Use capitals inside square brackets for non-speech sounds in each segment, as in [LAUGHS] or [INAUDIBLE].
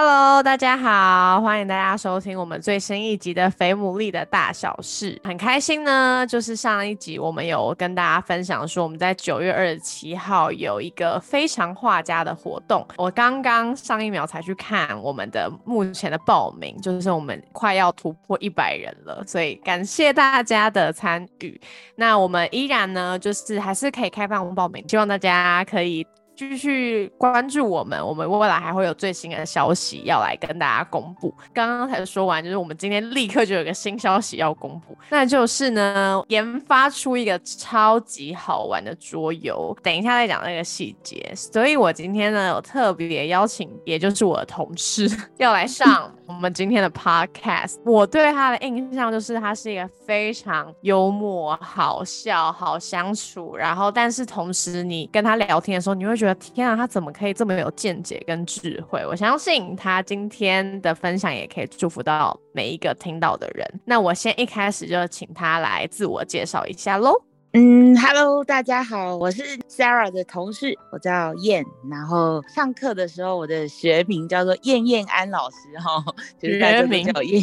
Hello，大家好，欢迎大家收听我们最新一集的《肥牡蛎的大小事》。很开心呢，就是上一集我们有跟大家分享说，我们在九月二十七号有一个非常画家的活动。我刚刚上一秒才去看我们的目前的报名，就是我们快要突破一百人了，所以感谢大家的参与。那我们依然呢，就是还是可以开放报名，希望大家可以。继续关注我们，我们未来还会有最新的消息要来跟大家公布。刚刚才说完，就是我们今天立刻就有个新消息要公布，那就是呢，研发出一个超级好玩的桌游。等一下再讲那个细节。所以我今天呢有特别邀请，也就是我的同事 [LAUGHS] 要来上我们今天的 podcast。我对他的印象就是他是一个非常幽默、好笑、好相处，然后但是同时你跟他聊天的时候，你会觉得。天啊，他怎么可以这么有见解跟智慧？我相信他今天的分享也可以祝福到每一个听到的人。那我先一开始就请他来自我介绍一下喽。嗯，Hello，大家好，我是 Sarah 的同事，我叫燕。然后上课的时候，我的学名叫做燕燕安老师哈，就是大家都叫燕。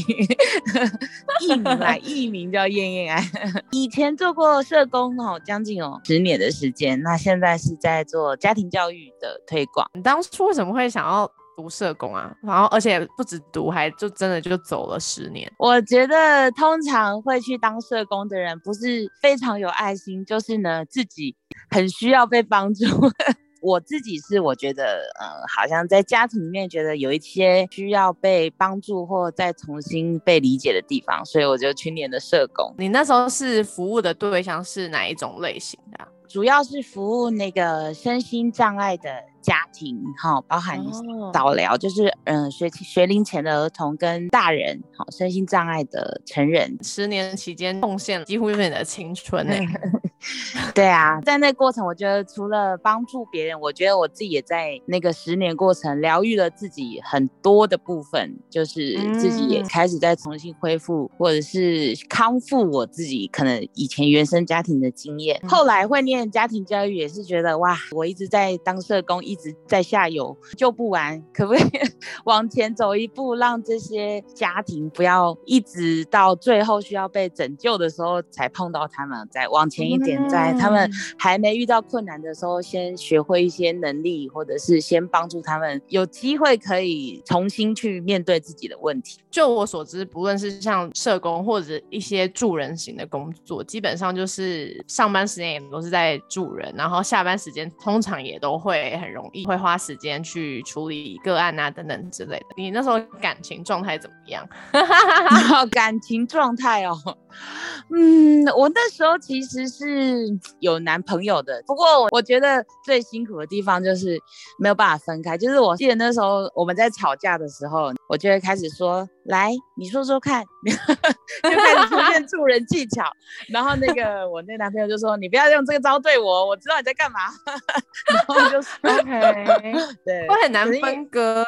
艺名来，艺名叫燕燕安。以前做过社工哦，将近有十年的时间。那现在是在做家庭教育的推广。你当初为什么会想要？读社工啊，然后而且不止读，还就真的就走了十年。我觉得通常会去当社工的人，不是非常有爱心，就是呢自己很需要被帮助。我自己是我觉得，呃，好像在家庭里面觉得有一些需要被帮助或再重新被理解的地方，所以我就去念的社工。你那时候是服务的对象是哪一种类型的？主要是服务那个身心障碍的。家庭哈，包含早疗，就是嗯学学龄前的儿童跟大人，好身心障碍的成人，十年期间贡献几乎就是你的青春哎。[LAUGHS] [LAUGHS] 对啊，在那过程，我觉得除了帮助别人，我觉得我自己也在那个十年过程疗愈了自己很多的部分，就是自己也开始在重新恢复或者是康复我自己可能以前原生家庭的经验。后来会念家庭教育，也是觉得哇，我一直在当社工一。直在下游救不完，可不可以 [LAUGHS] 往前走一步，让这些家庭不要一直到最后需要被拯救的时候才碰到他们？再往前一点，在他们还没遇到困难的时候，先学会一些能力，或者是先帮助他们有机会可以重新去面对自己的问题。就我所知，不论是像社工或者一些助人型的工作，基本上就是上班时间也都是在助人，然后下班时间通常也都会很容易。会花时间去处理个案啊等等之类的。你那时候感情状态怎么样？[LAUGHS] 感情状态哦，嗯，我那时候其实是有男朋友的，不过我觉得最辛苦的地方就是没有办法分开。就是我记得那时候我们在吵架的时候，我就会开始说：“来，你说说看。[LAUGHS] ”就开始出现助人技巧。然后那个 [LAUGHS] 我那男朋友就说：“你不要用这个招对我，我知道你在干嘛。[LAUGHS] ”然后就是 OK，对，会很难分割。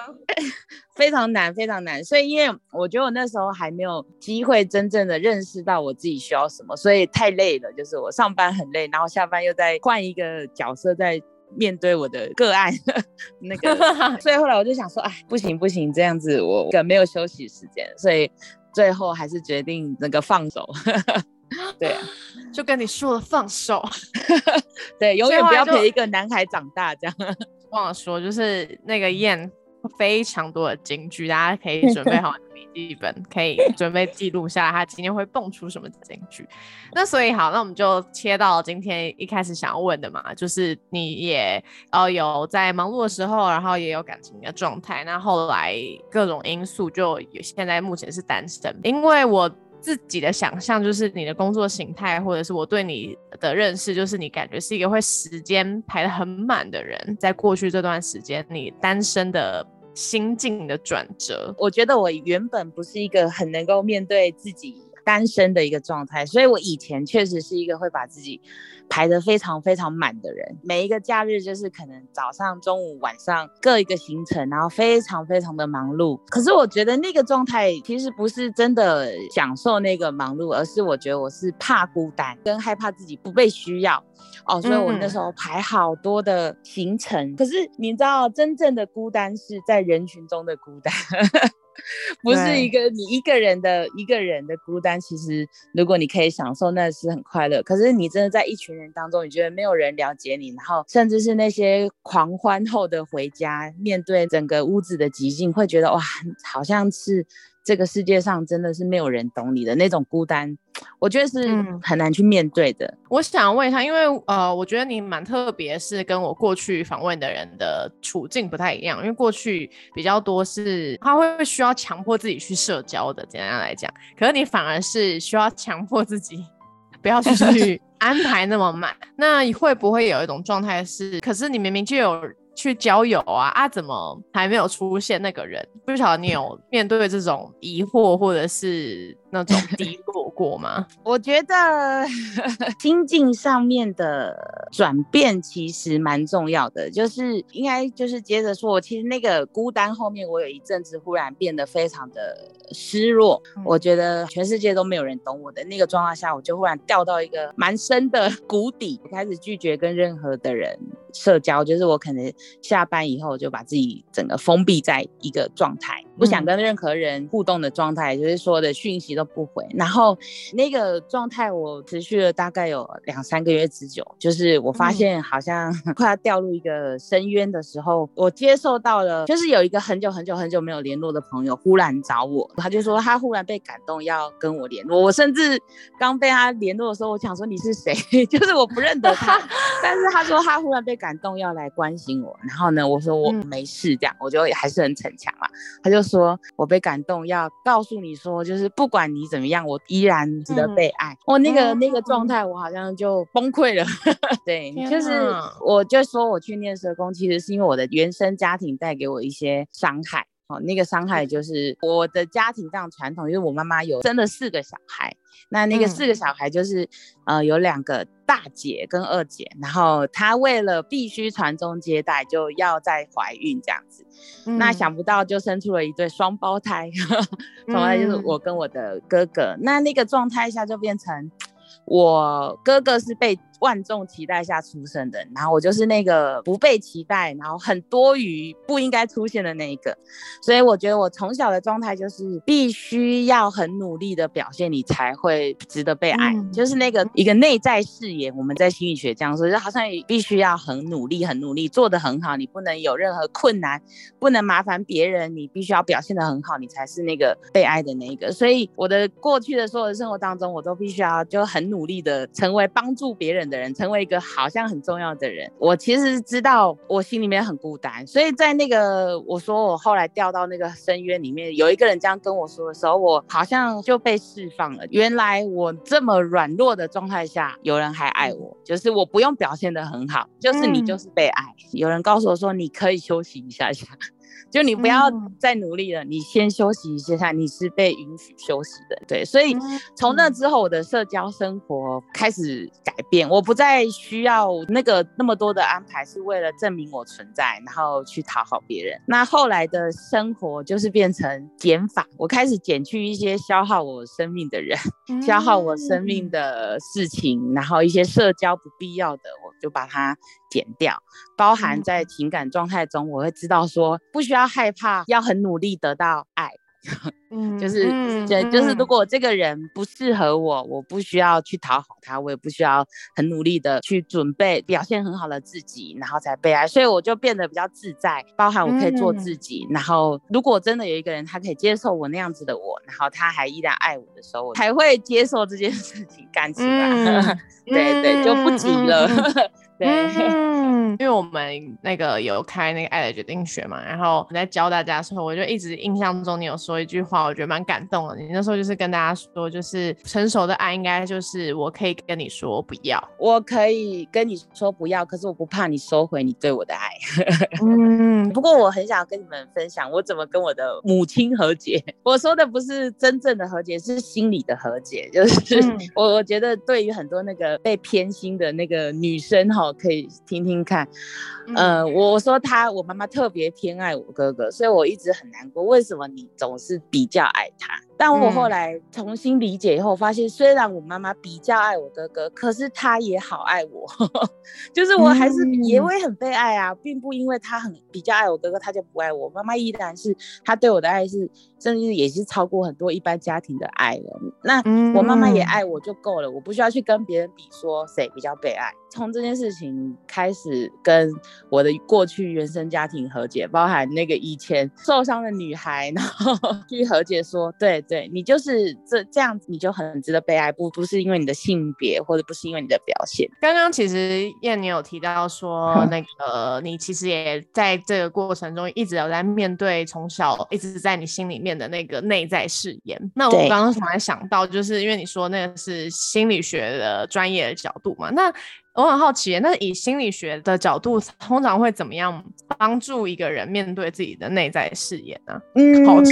非常难，非常难。所以，因为我觉得我那时候还没有机会真正的认识到我自己需要什么，所以太累了。就是我上班很累，然后下班又在换一个角色，在面对我的个案 [LAUGHS] 那个。[LAUGHS] 所以后来我就想说，哎，不行不行，这样子我没有休息时间。所以最后还是决定那个放手。[LAUGHS] 对，就跟你说了放手。对，永远不要陪一个男孩长大这样。忘了说，就是那个燕。非常多的金句，大家可以 [LAUGHS] 准备好笔记本，可以 [LAUGHS] 准备记录下来，他今天会蹦出什么金句。那所以好，那我们就切到今天一开始想要问的嘛，就是你也呃有在忙碌的时候，然后也有感情的状态，那后来各种因素就有现在目前是单身，因为我。自己的想象就是你的工作形态，或者是我对你的认识，就是你感觉是一个会时间排得很满的人。在过去这段时间，你单身的心境的转折，我觉得我原本不是一个很能够面对自己单身的一个状态，所以我以前确实是一个会把自己排得非常非常满的人。每一个假日就是可能早上、中午、晚上各一个行程，然后非常非常的忙碌。可是我觉得那个状态其实不是真的享受那个忙碌，而是我觉得我是怕孤单，跟害怕自己不被需要。哦，所以我那时候排好多的行程。可是你知道，真正的孤单是在人群中的孤单。[LAUGHS] 不是一个你一个人的一个人的孤单，其实如果你可以享受，那是很快乐。可是你真的在一群人当中，你觉得没有人了解你，然后甚至是那些狂欢后的回家，面对整个屋子的寂静，会觉得哇，好像是。这个世界上真的是没有人懂你的那种孤单，我觉得是很难去面对的。我想问一下，因为呃，我觉得你蛮特别，是跟我过去访问的人的处境不太一样。因为过去比较多是他会需要强迫自己去社交的，怎样来讲？可是你反而是需要强迫自己不要去 [LAUGHS] 安排那么满。那会不会有一种状态是，可是你明明就有。去交友啊啊！怎么还没有出现那个人？不晓得你有 [LAUGHS] 面对这种疑惑，或者是？那种低落过吗？[LAUGHS] 我觉得 [LAUGHS] 心境上面的转变其实蛮重要的，就是应该就是接着说，其实那个孤单后面，我有一阵子忽然变得非常的失落，我觉得全世界都没有人懂我的那个状况下，我就忽然掉到一个蛮深的谷底，开始拒绝跟任何的人社交，就是我可能下班以后就把自己整个封闭在一个状态，不想跟任何人互动的状态，就是说的讯息。都不回，然后那个状态我持续了大概有两三个月之久，就是我发现好像 [LAUGHS] 快要掉入一个深渊的时候，我接受到了，就是有一个很久很久很久没有联络的朋友忽然找我，他就说他忽然被感动要跟我联络，我甚至刚被他联络的时候，我想说你是谁，[LAUGHS] 就是我不认得他，[LAUGHS] 但是他说他忽然被感动要来关心我，然后呢，我说我没事，这样我就还是很逞强嘛，他就说我被感动要告诉你说，就是不管。你怎么样？我依然值得被爱。我那个那个状态，我好像就崩溃了。[LAUGHS] 对，就是我就说我去念社工，其实是因为我的原生家庭带给我一些伤害。哦，那个伤害就是我的家庭这样传统，因为我妈妈有生了四个小孩，那那个四个小孩就是呃有两个大姐跟二姐，然后她为了必须传宗接代，就要再怀孕这样子，那想不到就生出了一对双胞胎，双胞胎就是我跟我的哥哥，那那个状态下就变成。我哥哥是被万众期待下出生的，然后我就是那个不被期待，然后很多余不应该出现的那一个，所以我觉得我从小的状态就是必须要很努力的表现，你才会值得被爱，就是那个一个内在誓言。我们在心理学这样说，就好像必须要很努力，很努力做得很好，你不能有任何困难，不能麻烦别人，你必须要表现得很好，你才是那个被爱的那一个。所以我的过去的所有的生活当中，我都必须要就很。努力的成为帮助别人的人，成为一个好像很重要的人。我其实知道我心里面很孤单，所以在那个我说我后来掉到那个深渊里面，有一个人这样跟我说的时候，我好像就被释放了。原来我这么软弱的状态下，有人还爱我，就是我不用表现的很好，就是你就是被爱。有人告诉我说你可以休息一下下。就你不要再努力了，你先休息一下，你是被允许休息的，对。所以从那之后，我的社交生活开始改变，我不再需要那个那么多的安排，是为了证明我存在，然后去讨好别人。那后来的生活就是变成减法，我开始减去一些消耗我生命的人，消耗我生命的事情，然后一些社交不必要的，我就把它。减掉，包含在情感状态中，我会知道说不需要害怕，要很努力得到爱。[LAUGHS] 嗯，就是，对，就是如果这个人不适合我，我不需要去讨好他，我也不需要很努力的去准备表现很好的自己，然后才被爱。所以我就变得比较自在，包含我可以做自己。然后如果真的有一个人，他可以接受我那样子的我，然后他还依然爱我的时候，我才会接受这件事情干起来。[LAUGHS] 对对，就不急了。对，嗯，因为我们那个有开那个爱的决定学嘛，然后你在教大家的时候，我就一直印象中你有说一句话，我觉得蛮感动的。你那时候就是跟大家说，就是成熟的爱应该就是我可以跟你说不要，我可以跟你说不要，可是我不怕你收回你对我的爱。[LAUGHS] 嗯，不过我很想跟你们分享我怎么跟我的母亲和解。[LAUGHS] 我说的不是真正的和解，是心理的和解。就是我我觉得对于很多那个被偏心的那个女生哈，可以听听看。呃，我说他，我妈妈特别偏爱我哥哥，所以我一直很难过。为什么你总是比较爱他？但我后来重新理解以后，发现虽然我妈妈比较爱我哥哥，可是她也好爱我，[LAUGHS] 就是我还是也会很被爱啊，并不因为她很比较爱我哥哥，她就不爱我。妈妈依然是她对我的爱是，甚至也是超过很多一般家庭的爱了。那我妈妈也爱我就够了，我不需要去跟别人比说谁比较被爱。从这件事情开始跟我的过去原生家庭和解，包含那个以前受伤的女孩，然后 [LAUGHS] 去和解，说对对，你就是这这样子，你就很值得被爱，不不是因为你的性别，或者不是因为你的表现。刚刚其实燕你有提到说，[LAUGHS] 那个你其实也在这个过程中一直有在面对从小一直在你心里面的那个内在誓言。那我刚刚突然想到，就是因为你说那个是心理学的专业的角度嘛，那。我很好奇，那以心理学的角度，通常会怎么样帮助一个人面对自己的内在誓言呢？嗯，考试，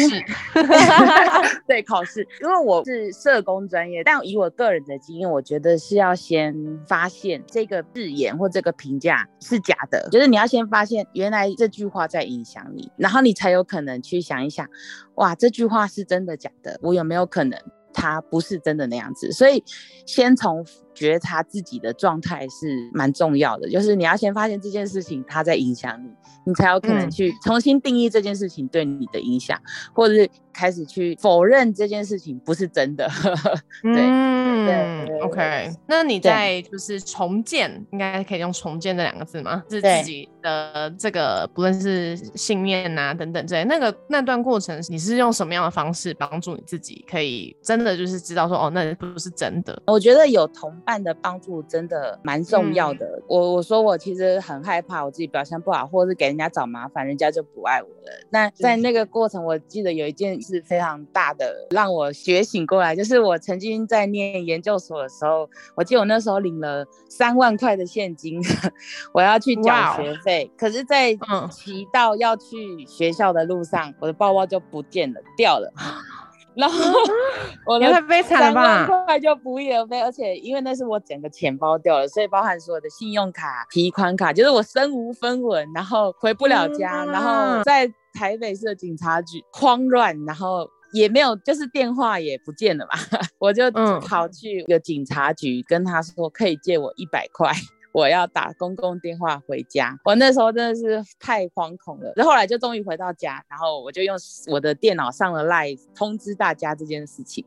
[LAUGHS] 对，考试。因为我是社工专业，但以我个人的经验，我觉得是要先发现这个誓言或这个评价是假的，就是你要先发现原来这句话在影响你，然后你才有可能去想一想，哇，这句话是真的假的？我有没有可能？他不是真的那样子，所以先从觉察自己的状态是蛮重要的。就是你要先发现这件事情它在影响你，你才有可能去重新定义这件事情对你的影响，或者是开始去否认这件事情不是真的。[LAUGHS] 对。嗯，OK，那你在就是重建，应该可以用重建这两个字吗？是自己的这个，不论是信念啊等等之类，那个那段过程，你是用什么样的方式帮助你自己，可以真的就是知道说，哦，那不是真的。我觉得有同伴的帮助真的蛮重要的。我我说我其实很害怕我自己表现不好，或者是给人家找麻烦，人家就不爱我了。那在那个过程，我记得有一件事非常大的让我觉醒过来，就是我曾经在念研。研究所的时候，我记得我那时候领了三万块的现金，[LAUGHS] 我要去缴学费。可是，在骑到要去学校的路上，我的包包就不见了，掉了。然后 [LAUGHS] 我的三万块就不翼而飞，而且因为那是我整个钱包掉了，所以包含所有的信用卡、提款卡，就是我身无分文，然后回不了家，然后在台北市的警察局慌乱，然后。也没有，就是电话也不见了嘛，[LAUGHS] 我就跑去个警察局跟他说，可以借我一百块。我要打公共电话回家，我那时候真的是太惶恐了。后来就终于回到家，然后我就用我的电脑上了 Live 通知大家这件事情。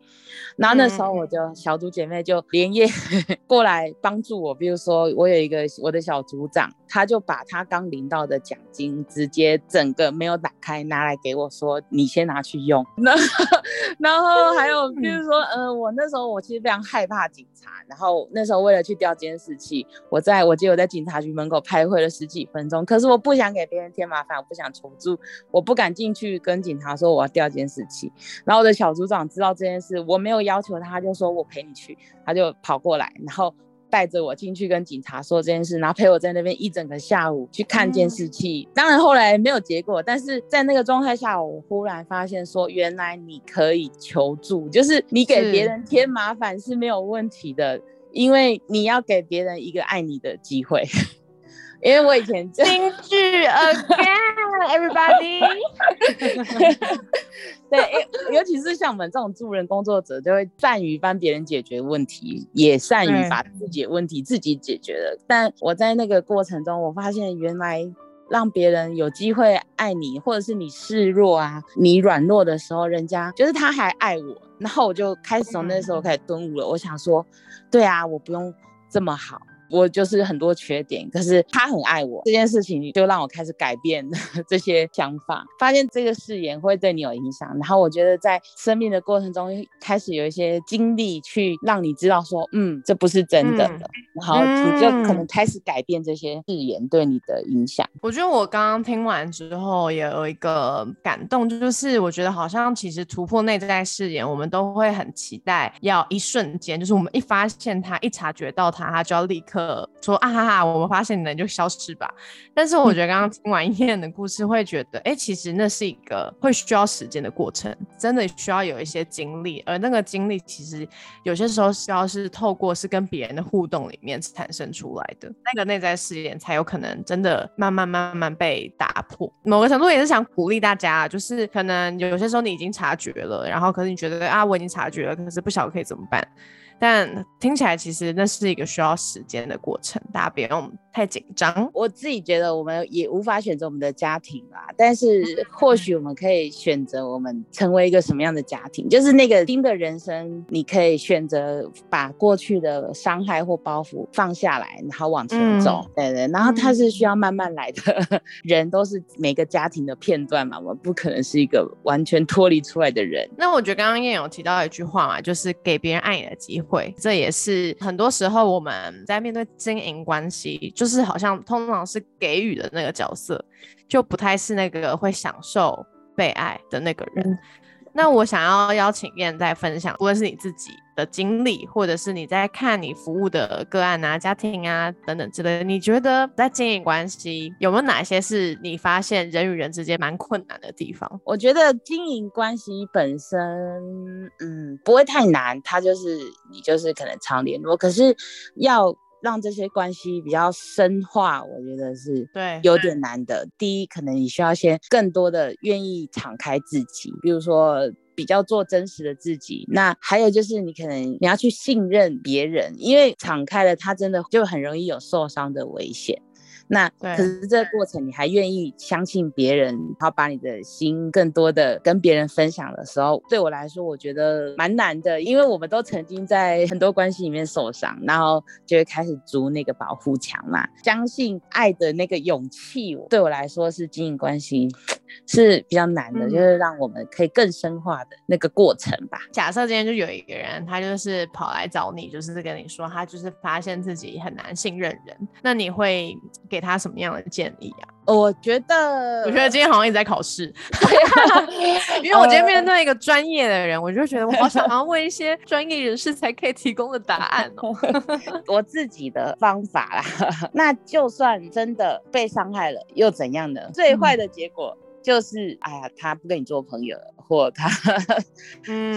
然后那时候我就小组姐妹就连夜 [LAUGHS] 过来帮助我，比如说我有一个我的小组长，他就把他刚领到的奖金直接整个没有打开拿来给我说，你先拿去用。[LAUGHS] 然后然后还有比如说，呃，我那时候我其实非常害怕警察，然后那时候为了去调监视器，我在。我记得我在警察局门口开会了十几分钟，可是我不想给别人添麻烦，我不想求助，我不敢进去跟警察说我要调监视器。然后我的小组长知道这件事，我没有要求他，就说我陪你去，他就跑过来，然后带着我进去跟警察说这件事，然后陪我在那边一整个下午去看监视器。当然后来没有结果，但是在那个状态下，我忽然发现说，原来你可以求助，就是你给别人添麻烦是没有问题的。因为你要给别人一个爱你的机会，因为我以前京剧 [LAUGHS] again，everybody，[LAUGHS] 对，尤其是像我们这种助人工作者，就会善于帮别人解决问题，也善于把自己的问题自己解决了。但我在那个过程中，我发现原来让别人有机会爱你，或者是你示弱啊，你软弱的时候，人家就是他还爱我。然后我就开始从那时候开始顿悟了。我想说，对啊，我不用这么好，我就是很多缺点，可是他很爱我，这件事情就让我开始改变 [LAUGHS] 这些想法，发现这个誓言会对你有影响。然后我觉得在生命的过程中，开始有一些经历去让你知道说，嗯，这不是真的了，然后你就可能开始改变这些誓言对你的影响。我觉得我刚刚听完之后也有一个感动，就是我觉得好像其实突破内在誓言，我们都会很期待要一瞬间，就是我们一发现他，一察觉到他，他就要立刻说啊哈哈，我们发现你了就消失吧。但是我觉得刚刚听完 [LAUGHS] 燕的故事，会觉得哎，其实那是一个会需要时间的过程，真的需要有一些经历，而那个经历其实有些时候需要是透过是跟别人的互动里面产生出来的，那个内在试验才有可能真的慢慢慢慢被打破。某个程度也是想鼓励大家，就是可能有些时候你已经察觉了，然后可是你觉得啊，我已经察觉了，可是不晓得可以怎么办。但听起来其实那是一个需要时间的过程，大家不用太紧张。我自己觉得我们也无法选择我们的家庭啦，但是 [LAUGHS] 或许我们可以选择我们成为一个什么样的家庭，就是那个新的人生，你可以选择把过去的伤害或包袱放下来，然后往前走。对对，然后它是需要慢慢来的。人都是每个家庭的片段嘛，我们不可能是一个完全脱离出来的人。那我觉得刚刚燕有提到一句话嘛，就是给别人爱你的机会。会，这也是很多时候我们在面对经营关系，就是好像通常是给予的那个角色，就不太是那个会享受被爱的那个人。那我想要邀请燕再分享，无论是你自己的经历，或者是你在看你服务的个案啊、家庭啊等等之类的，你觉得在经营关系有没有哪些是你发现人与人之间蛮困难的地方？我觉得经营关系本身，嗯，不会太难，它就是你就是可能常联络，可是要。让这些关系比较深化，我觉得是对有点难的。第一，可能你需要先更多的愿意敞开自己，比如说比较做真实的自己。那还有就是，你可能你要去信任别人，因为敞开了，他真的就很容易有受伤的危险。那可是这个过程，你还愿意相信别人，然后把你的心更多的跟别人分享的时候，对我来说，我觉得蛮难的，因为我们都曾经在很多关系里面受伤，然后就会开始筑那个保护墙嘛。相信爱的那个勇气，对我来说是经营关系是比较难的，就是让我们可以更深化的那个过程吧。假设今天就有一个人，他就是跑来找你，就是跟你说他就是发现自己很难信任人，那你会给？给他什么样的建议啊？我觉得，我觉得今天好像一直在考试，[LAUGHS] 因为我今天面对一个专业的人，我就觉得我好想要问一些专业人士才可以提供的答案哦。[LAUGHS] 我自己的方法啦，[LAUGHS] 那就算真的被伤害了，又怎样呢？最坏的结果就是，哎呀，他不跟你做朋友了，或他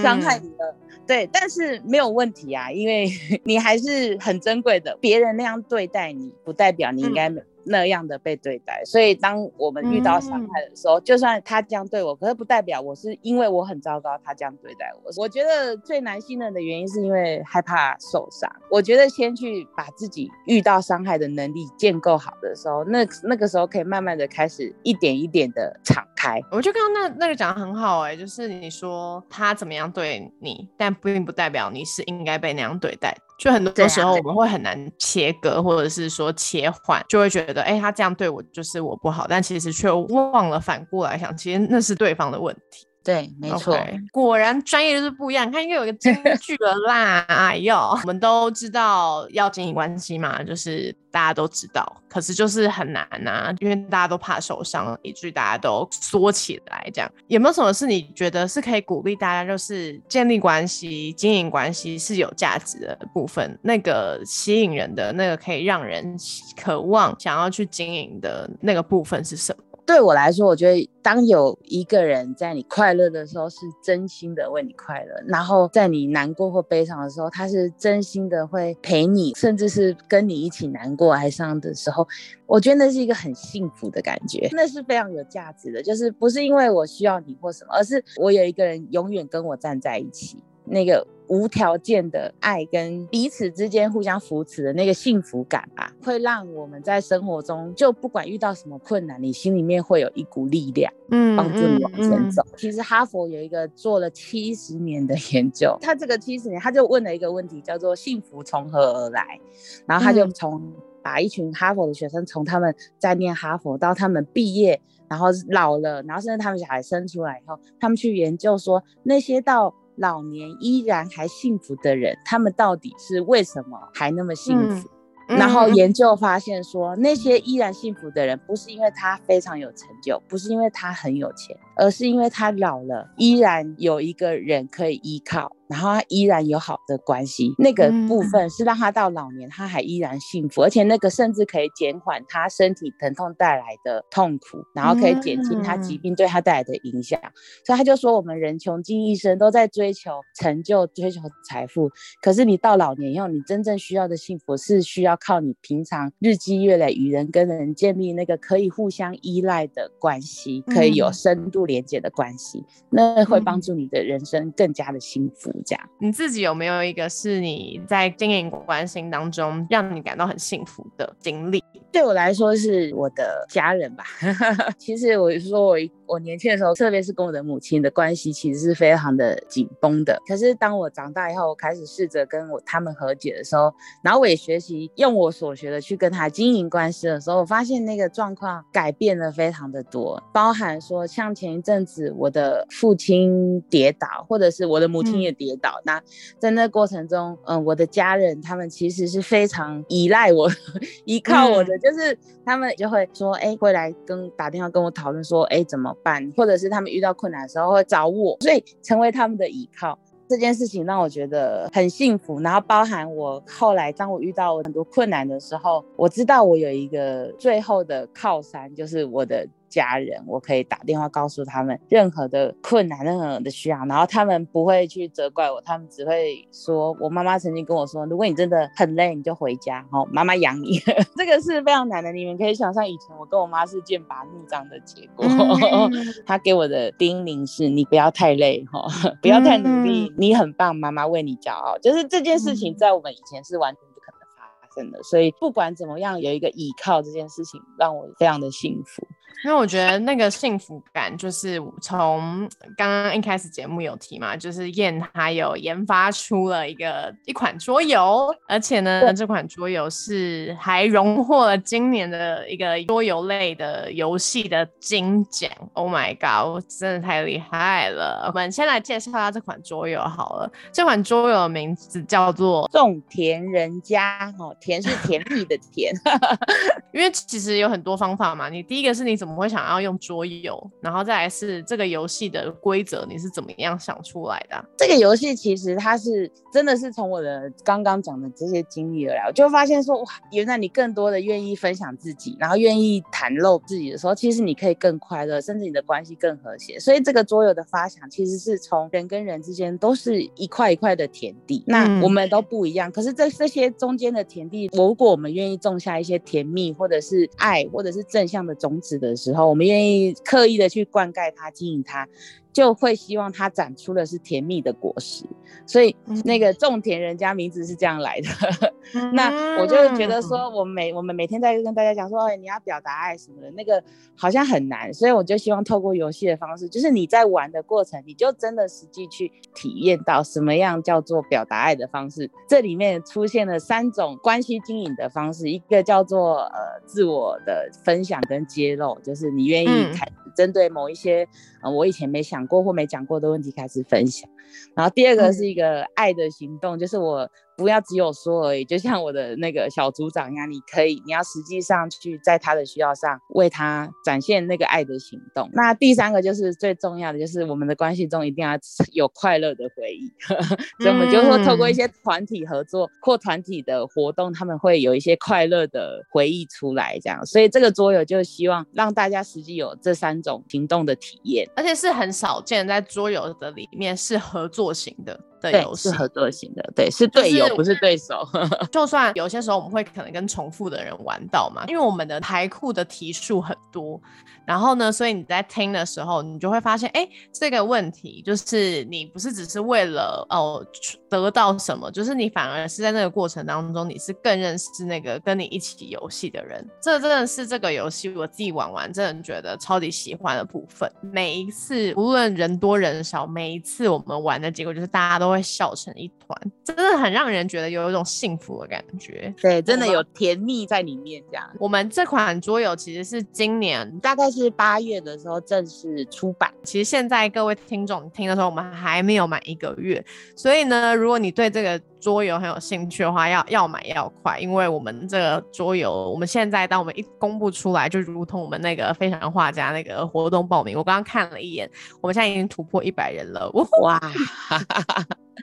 伤害你了。对，但是没有问题啊，因为你还是很珍贵的。别人那样对待你，不代表你应该那样的被对待。所以，当我们遇到伤害的时候，就算他这样对我，可是不代表我是因为我很糟糕，他这样对待我。我觉得最难信任的原因是因为害怕受伤。我觉得先去把自己遇到伤害的能力建构好的时候，那那个时候可以慢慢的开始一点一点的敞开。我觉得刚刚那那个讲的很好哎，就是你说他怎么样对你，但并不代表你是应该被那样对待，就很多时候我们会很难切割，或者是说切换，就会觉得，哎，他这样对我就是我不好，但其实却忘了反过来想，其实那是对方的问题。对，没错，果然专业就是不一样。你看，又有一个京 [LAUGHS] 剧了啦！哎呦，我们都知道要经营关系嘛，就是大家都知道，可是就是很难呐，因为大家都怕受伤，以至于大家都缩起来。这样有没有什么是你觉得是可以鼓励大家，就是建立关系、经营关系是有价值的部分？那个吸引人的那个可以让人渴望想要去经营的那个部分是什么？对我来说，我觉得当有一个人在你快乐的时候是真心的为你快乐，然后在你难过或悲伤的时候，他是真心的会陪你，甚至是跟你一起难过哀伤的时候，我觉得那是一个很幸福的感觉，那是非常有价值的。就是不是因为我需要你或什么，而是我有一个人永远跟我站在一起，那个。无条件的爱跟彼此之间互相扶持的那个幸福感吧，会让我们在生活中就不管遇到什么困难，你心里面会有一股力量，嗯，帮助你往前走。其实哈佛有一个做了七十年的研究，[LAUGHS] 他这个七十年他就问了一个问题，叫做幸福从何而来？然后他就从把一群哈佛的学生从他们在念哈佛到他们毕业。然后老了，然后甚至他们小孩生出来以后，他们去研究说，那些到老年依然还幸福的人，他们到底是为什么还那么幸福？然后研究发现说，那些依然幸福的人，不是因为他非常有成就，不是因为他很有钱，而是因为他老了，依然有一个人可以依靠。然后他依然有好的关系，那个部分是让他到老年他还依然幸福，而且那个甚至可以减缓他身体疼痛带来的痛苦，然后可以减轻他疾病对他带来的影响。所以他就说，我们人穷尽一生都在追求成就、追求财富，可是你到老年以后，你真正需要的幸福是需要靠你平常日积月累与人跟人建立那个可以互相依赖的关系，可以有深度连接的关系，那会帮助你的人生更加的幸福。这样你自己有没有一个是你在经营关系当中让你感到很幸福的经历？对我来说是我的家人吧。[LAUGHS] 其实我是说我我年轻的时候，特别是跟我的母亲的关系，其实是非常的紧绷的。可是当我长大以后，我开始试着跟我他们和解的时候，然后我也学习用我所学的去跟他经营关系的时候，我发现那个状况改变了非常的多，包含说像前一阵子我的父亲跌倒，或者是我的母亲也跌。倒那在那过程中，嗯，我的家人他们其实是非常依赖我、依靠我的，就是他们就会说，哎，会来跟打电话跟我讨论说，哎，怎么办？或者是他们遇到困难的时候会找我，所以成为他们的依靠。这件事情让我觉得很幸福。然后包含我后来当我遇到很多困难的时候，我知道我有一个最后的靠山，就是我的。家人，我可以打电话告诉他们任何的困难、任何的需要，然后他们不会去责怪我，他们只会说：“我妈妈曾经跟我说，如果你真的很累，你就回家，哦，妈妈养你。[LAUGHS] ”这个是非常难的，你们可以想象以前我跟我妈是剑拔弩张的结果。[LAUGHS] 她给我的叮咛是：你不要太累，哈，[LAUGHS] 不要太努力，你很棒，妈妈为你骄傲。就是这件事情在我们以前是完全不可能发生的，所以不管怎么样，有一个依靠这件事情让我非常的幸福。因为我觉得那个幸福感，就是从刚刚一开始节目有提嘛，就是燕他有研发出了一个一款桌游，而且呢，这款桌游是还荣获了今年的一个桌游类的游戏的金奖。Oh my god，真的太厉害了！我们先来介绍下这款桌游好了。这款桌游的名字叫做《种田人家》，哦，田是甜蜜的甜。[LAUGHS] 因为其实有很多方法嘛，你第一个是你怎么会想要用桌游，然后再来是这个游戏的规则你是怎么样想出来的？这个游戏其实它是真的是从我的刚刚讲的这些经历而来，我就发现说哇，原来你更多的愿意分享自己，然后愿意袒露自己的时候，其实你可以更快乐，甚至你的关系更和谐。所以这个桌游的发想其实是从人跟人之间都是一块一块的田地，那我们都不一样，可是这这些中间的田地，如果我们愿意种下一些甜蜜。或者是爱，或者是正向的种子的的时候，我们愿意刻意的去灌溉它、经营它。就会希望它长出的是甜蜜的果实，所以那个种田人家名字是这样来的。[LAUGHS] 那我就觉得说，我们每我们每天在跟大家讲说，哎，你要表达爱什么的，那个好像很难，所以我就希望透过游戏的方式，就是你在玩的过程，你就真的实际去体验到什么样叫做表达爱的方式。这里面出现了三种关系经营的方式，一个叫做呃自我的分享跟揭露，就是你愿意开。针对某一些，呃，我以前没想过或没讲过的问题开始分享，然后第二个是一个爱的行动，就是我。不要只有说而已，就像我的那个小组长一样，你可以，你要实际上去在他的需要上为他展现那个爱的行动。那第三个就是最重要的，就是我们的关系中一定要有快乐的回忆。[LAUGHS] 所以我们就说，透过一些团体合作或团体的活动，他们会有一些快乐的回忆出来。这样，所以这个桌游就希望让大家实际有这三种行动的体验，而且是很少见，在桌游的里面是合作型的。的游戏，是合作型的，对，是队友，不是对手。[LAUGHS] 就算有些时候我们会可能跟重复的人玩到嘛，因为我们的牌库的题数很多，然后呢，所以你在听的时候，你就会发现，哎，这个问题就是你不是只是为了哦得到什么，就是你反而是在那个过程当中，你是更认识那个跟你一起游戏的人。这真的是这个游戏我自己玩完，真的觉得超级喜欢的部分。每一次无论人多人少，每一次我们玩的结果就是大家都会笑成一团，真的很让人觉得有一种幸福的感觉。对，真的有甜蜜在里面。这样，我们这款桌游其实是今年大概是八月的时候正式出版。其实现在各位听众听的时候，我们还没有满一个月，所以呢，如果你对这个桌游很有兴趣的话，要要买要快，因为我们这个桌游，我们现在当我们一公布出来，就如同我们那个非常画家那个活动报名，我刚刚看了一眼，我们现在已经突破一百人了，哇！[LAUGHS]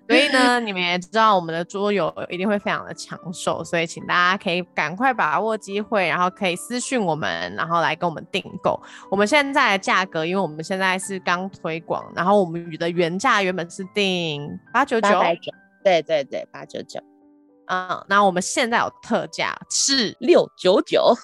所以呢，你们也知道我们的桌游一定会非常的抢手，所以请大家可以赶快把握机会，然后可以私信我们，然后来跟我们订购。我们现在的价格，因为我们现在是刚推广，然后我们的原价原本是定八九九，对对对，八九九。嗯，那我们现在有特价是六九九，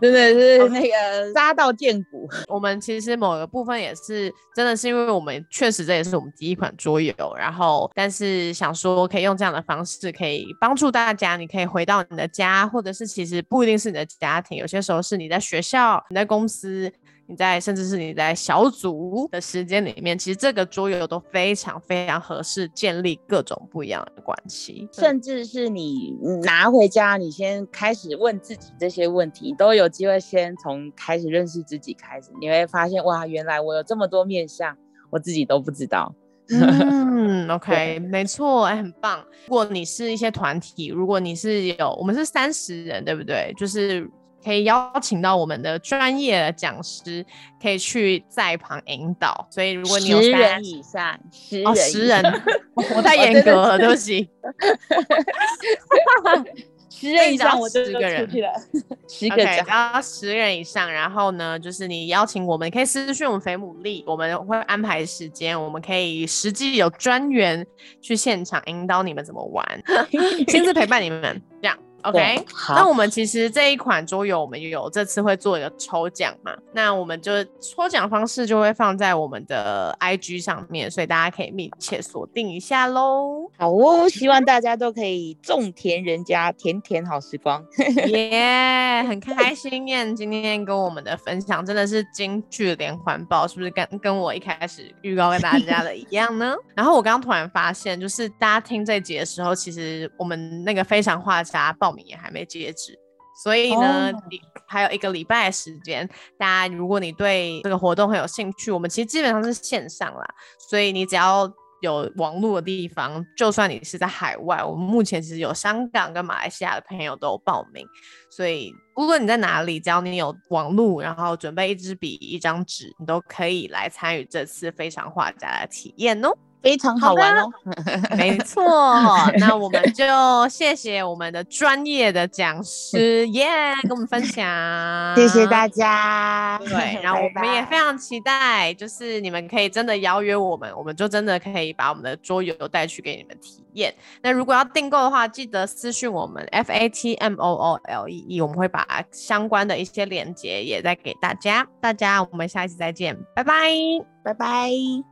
真的是那个杀到见骨。我们其实某个部分也是，真的是因为我们确实这也是我们第一款桌游，然后但是想说可以用这样的方式，可以帮助大家，你可以回到你的家，或者是其实不一定是你的家庭，有些时候是你在学校、你在公司。你在甚至是你在小组的时间里面，其实这个桌游都非常非常合适建立各种不一样的关系，甚至是你拿回家，你先开始问自己这些问题，都有机会先从开始认识自己开始，你会发现哇，原来我有这么多面相，我自己都不知道。嗯，[LAUGHS] OK，没错，哎，很棒。如果你是一些团体，如果你是有，我们是三十人，对不对？就是。可以邀请到我们的专业讲师，可以去在旁引导。所以如果你有十人以上，十人，十人，我太严格了，[LAUGHS] 对不起。[LAUGHS] 十人以上，我十个人，十个人，然后十人以上，然后呢，就是你邀请我们，可以私讯我们肥母力，我们会安排时间，我们可以实际有专员去现场引导你们怎么玩，[LAUGHS] 亲自陪伴你们，这样。OK，那我们其实这一款桌游，我们有这次会做一个抽奖嘛？那我们就抽奖方式就会放在我们的 IG 上面，所以大家可以密切锁定一下喽。好哦，希望大家都可以种田人家甜甜好时光。[LAUGHS] 耶，很开心燕今天跟我们的分享真的是京剧连环爆，是不是跟跟我一开始预告跟大家的一样呢？[LAUGHS] 然后我刚刚突然发现，就是大家听这集的时候，其实我们那个非常画家报。也还没截止，所以呢，你还有一个礼拜的时间。大家，如果你对这个活动很有兴趣，我们其实基本上是线上啦，所以你只要有网络的地方，就算你是在海外，我们目前其实有香港跟马来西亚的朋友都有报名。所以，无论你在哪里，只要你有网络，然后准备一支笔、一张纸，你都可以来参与这次非常画家的体验哦。非常好玩哦，[LAUGHS] 没错，那我们就谢谢我们的专业的讲师 [LAUGHS] 耶，跟我们分享，谢谢大家。对，然后我们也非常期待，就是你们可以真的邀约我们，我们就真的可以把我们的桌游带去给你们体验。那如果要订购的话，记得私信我们 F A T M O O L E E，我们会把相关的一些链接也再给大家。大家，我们下一次再见，拜拜，拜拜。